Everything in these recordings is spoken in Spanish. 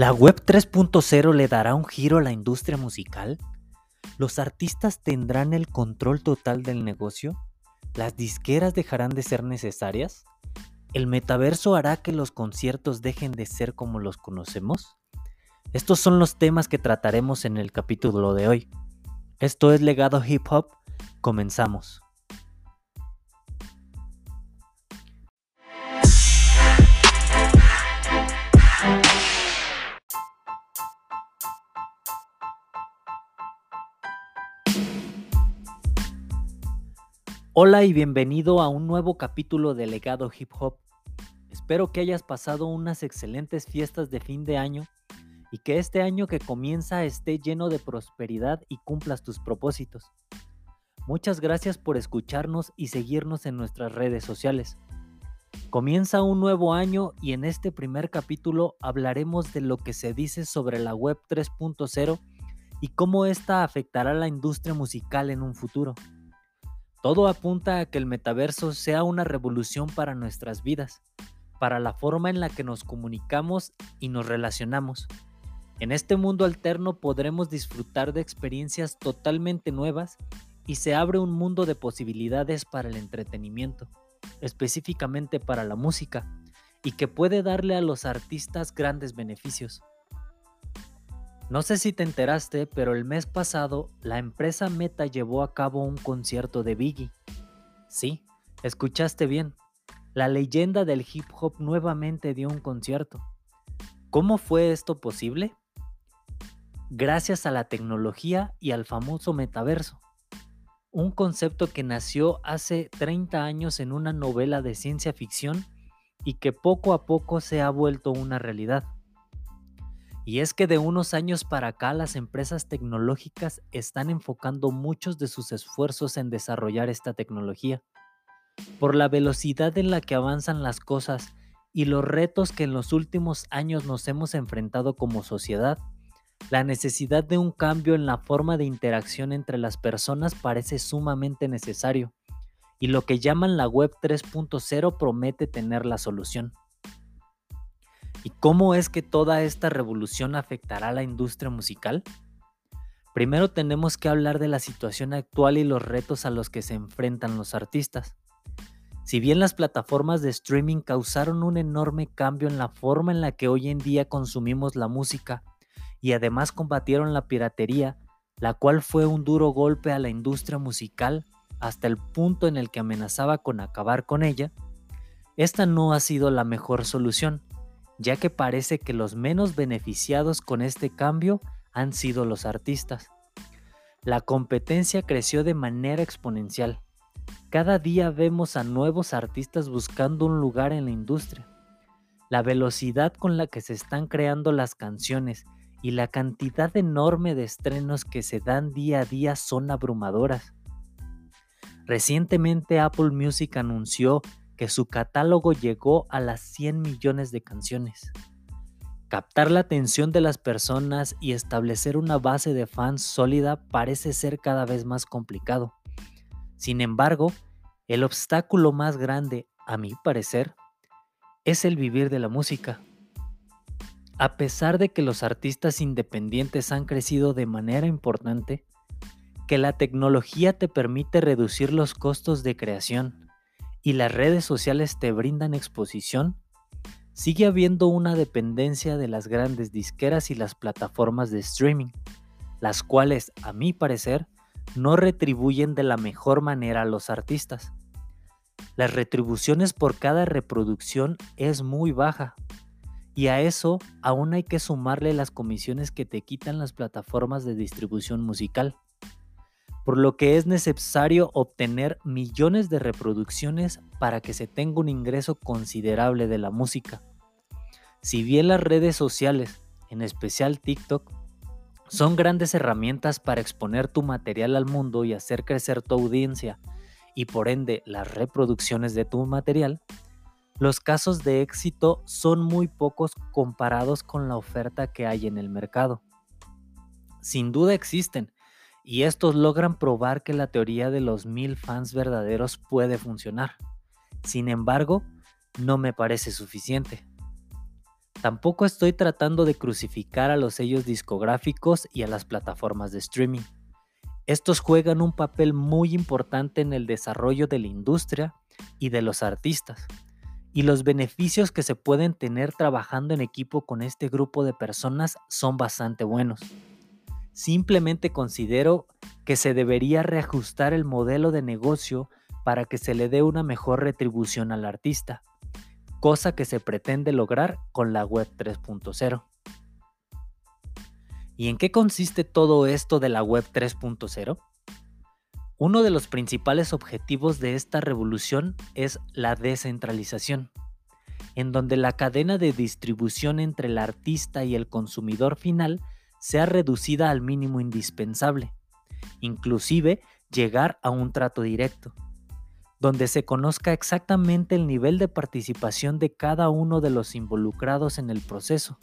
¿La web 3.0 le dará un giro a la industria musical? ¿Los artistas tendrán el control total del negocio? ¿Las disqueras dejarán de ser necesarias? ¿El metaverso hará que los conciertos dejen de ser como los conocemos? Estos son los temas que trataremos en el capítulo de hoy. Esto es Legado Hip Hop. Comenzamos. Hola y bienvenido a un nuevo capítulo de Legado Hip Hop. Espero que hayas pasado unas excelentes fiestas de fin de año y que este año que comienza esté lleno de prosperidad y cumplas tus propósitos. Muchas gracias por escucharnos y seguirnos en nuestras redes sociales. Comienza un nuevo año y en este primer capítulo hablaremos de lo que se dice sobre la web 3.0 y cómo esta afectará a la industria musical en un futuro. Todo apunta a que el metaverso sea una revolución para nuestras vidas, para la forma en la que nos comunicamos y nos relacionamos. En este mundo alterno podremos disfrutar de experiencias totalmente nuevas y se abre un mundo de posibilidades para el entretenimiento, específicamente para la música, y que puede darle a los artistas grandes beneficios. No sé si te enteraste, pero el mes pasado la empresa Meta llevó a cabo un concierto de Biggie. Sí, escuchaste bien. La leyenda del hip hop nuevamente dio un concierto. ¿Cómo fue esto posible? Gracias a la tecnología y al famoso metaverso. Un concepto que nació hace 30 años en una novela de ciencia ficción y que poco a poco se ha vuelto una realidad. Y es que de unos años para acá las empresas tecnológicas están enfocando muchos de sus esfuerzos en desarrollar esta tecnología. Por la velocidad en la que avanzan las cosas y los retos que en los últimos años nos hemos enfrentado como sociedad, la necesidad de un cambio en la forma de interacción entre las personas parece sumamente necesario, y lo que llaman la Web 3.0 promete tener la solución. ¿Y cómo es que toda esta revolución afectará a la industria musical? Primero tenemos que hablar de la situación actual y los retos a los que se enfrentan los artistas. Si bien las plataformas de streaming causaron un enorme cambio en la forma en la que hoy en día consumimos la música y además combatieron la piratería, la cual fue un duro golpe a la industria musical hasta el punto en el que amenazaba con acabar con ella, esta no ha sido la mejor solución ya que parece que los menos beneficiados con este cambio han sido los artistas. La competencia creció de manera exponencial. Cada día vemos a nuevos artistas buscando un lugar en la industria. La velocidad con la que se están creando las canciones y la cantidad enorme de estrenos que se dan día a día son abrumadoras. Recientemente Apple Music anunció que su catálogo llegó a las 100 millones de canciones. Captar la atención de las personas y establecer una base de fans sólida parece ser cada vez más complicado. Sin embargo, el obstáculo más grande, a mi parecer, es el vivir de la música. A pesar de que los artistas independientes han crecido de manera importante, que la tecnología te permite reducir los costos de creación, y las redes sociales te brindan exposición, sigue habiendo una dependencia de las grandes disqueras y las plataformas de streaming, las cuales, a mi parecer, no retribuyen de la mejor manera a los artistas. Las retribuciones por cada reproducción es muy baja, y a eso aún hay que sumarle las comisiones que te quitan las plataformas de distribución musical por lo que es necesario obtener millones de reproducciones para que se tenga un ingreso considerable de la música. Si bien las redes sociales, en especial TikTok, son grandes herramientas para exponer tu material al mundo y hacer crecer tu audiencia y por ende las reproducciones de tu material, los casos de éxito son muy pocos comparados con la oferta que hay en el mercado. Sin duda existen, y estos logran probar que la teoría de los mil fans verdaderos puede funcionar. Sin embargo, no me parece suficiente. Tampoco estoy tratando de crucificar a los sellos discográficos y a las plataformas de streaming. Estos juegan un papel muy importante en el desarrollo de la industria y de los artistas, y los beneficios que se pueden tener trabajando en equipo con este grupo de personas son bastante buenos. Simplemente considero que se debería reajustar el modelo de negocio para que se le dé una mejor retribución al artista, cosa que se pretende lograr con la Web 3.0. ¿Y en qué consiste todo esto de la Web 3.0? Uno de los principales objetivos de esta revolución es la descentralización, en donde la cadena de distribución entre el artista y el consumidor final sea reducida al mínimo indispensable, inclusive llegar a un trato directo donde se conozca exactamente el nivel de participación de cada uno de los involucrados en el proceso.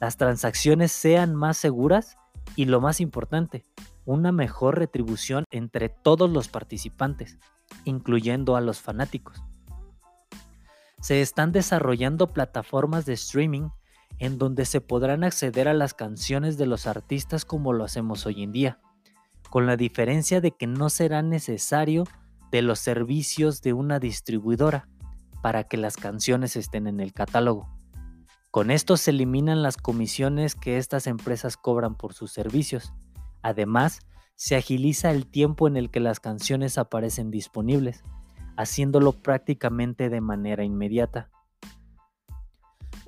Las transacciones sean más seguras y lo más importante, una mejor retribución entre todos los participantes, incluyendo a los fanáticos. Se están desarrollando plataformas de streaming en donde se podrán acceder a las canciones de los artistas como lo hacemos hoy en día, con la diferencia de que no será necesario de los servicios de una distribuidora para que las canciones estén en el catálogo. Con esto se eliminan las comisiones que estas empresas cobran por sus servicios. Además, se agiliza el tiempo en el que las canciones aparecen disponibles, haciéndolo prácticamente de manera inmediata.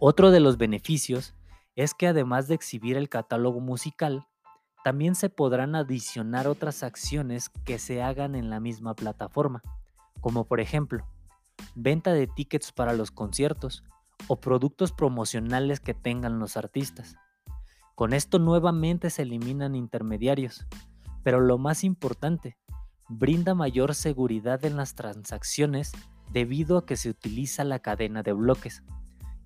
Otro de los beneficios es que además de exhibir el catálogo musical, también se podrán adicionar otras acciones que se hagan en la misma plataforma, como por ejemplo, venta de tickets para los conciertos o productos promocionales que tengan los artistas. Con esto nuevamente se eliminan intermediarios, pero lo más importante, brinda mayor seguridad en las transacciones debido a que se utiliza la cadena de bloques.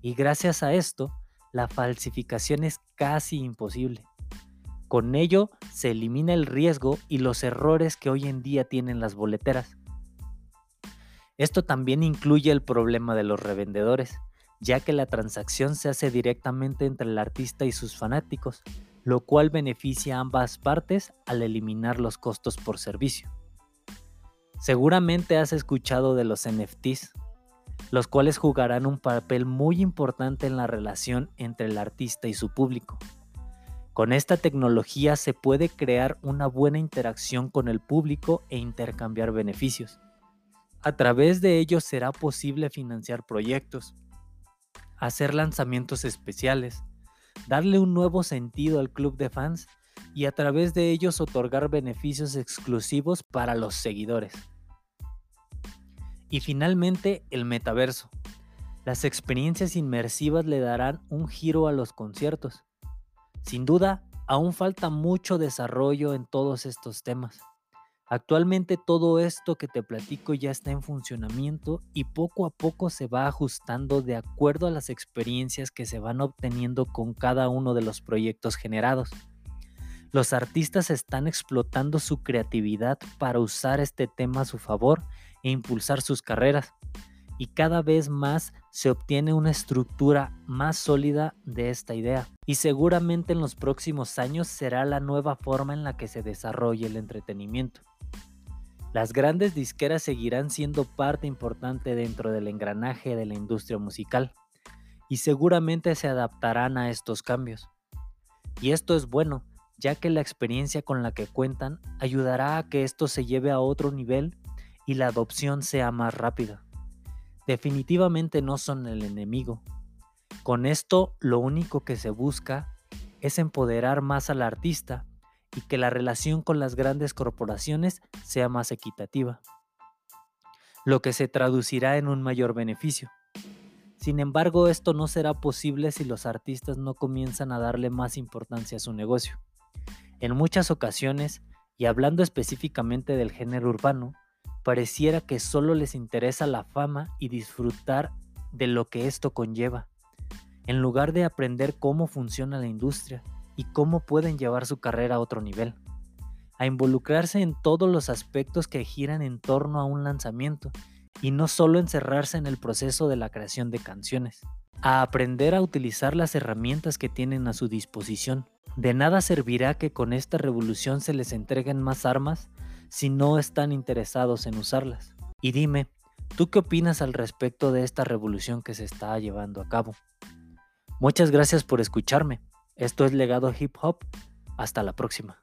Y gracias a esto, la falsificación es casi imposible. Con ello se elimina el riesgo y los errores que hoy en día tienen las boleteras. Esto también incluye el problema de los revendedores, ya que la transacción se hace directamente entre el artista y sus fanáticos, lo cual beneficia a ambas partes al eliminar los costos por servicio. Seguramente has escuchado de los NFTs, los cuales jugarán un papel muy importante en la relación entre el artista y su público. Con esta tecnología se puede crear una buena interacción con el público e intercambiar beneficios. A través de ellos será posible financiar proyectos, hacer lanzamientos especiales, darle un nuevo sentido al club de fans y a través de ellos otorgar beneficios exclusivos para los seguidores. Y finalmente el metaverso. Las experiencias inmersivas le darán un giro a los conciertos sin duda, aún falta mucho desarrollo en todos estos temas. Actualmente todo esto que te platico ya está en funcionamiento y poco a poco se va ajustando de acuerdo a las experiencias que se van obteniendo con cada uno de los proyectos generados. Los artistas están explotando su creatividad para usar este tema a su favor e impulsar sus carreras y cada vez más se obtiene una estructura más sólida de esta idea. Y seguramente en los próximos años será la nueva forma en la que se desarrolle el entretenimiento. Las grandes disqueras seguirán siendo parte importante dentro del engranaje de la industria musical y seguramente se adaptarán a estos cambios. Y esto es bueno, ya que la experiencia con la que cuentan ayudará a que esto se lleve a otro nivel y la adopción sea más rápida definitivamente no son el enemigo. Con esto lo único que se busca es empoderar más al artista y que la relación con las grandes corporaciones sea más equitativa, lo que se traducirá en un mayor beneficio. Sin embargo, esto no será posible si los artistas no comienzan a darle más importancia a su negocio. En muchas ocasiones, y hablando específicamente del género urbano, pareciera que solo les interesa la fama y disfrutar de lo que esto conlleva, en lugar de aprender cómo funciona la industria y cómo pueden llevar su carrera a otro nivel, a involucrarse en todos los aspectos que giran en torno a un lanzamiento y no solo encerrarse en el proceso de la creación de canciones. a aprender a utilizar las herramientas que tienen a su disposición. De nada servirá que con esta revolución se les entreguen más armas si no están interesados en usarlas. Y dime, ¿tú qué opinas al respecto de esta revolución que se está llevando a cabo? Muchas gracias por escucharme. Esto es Legado Hip Hop. Hasta la próxima.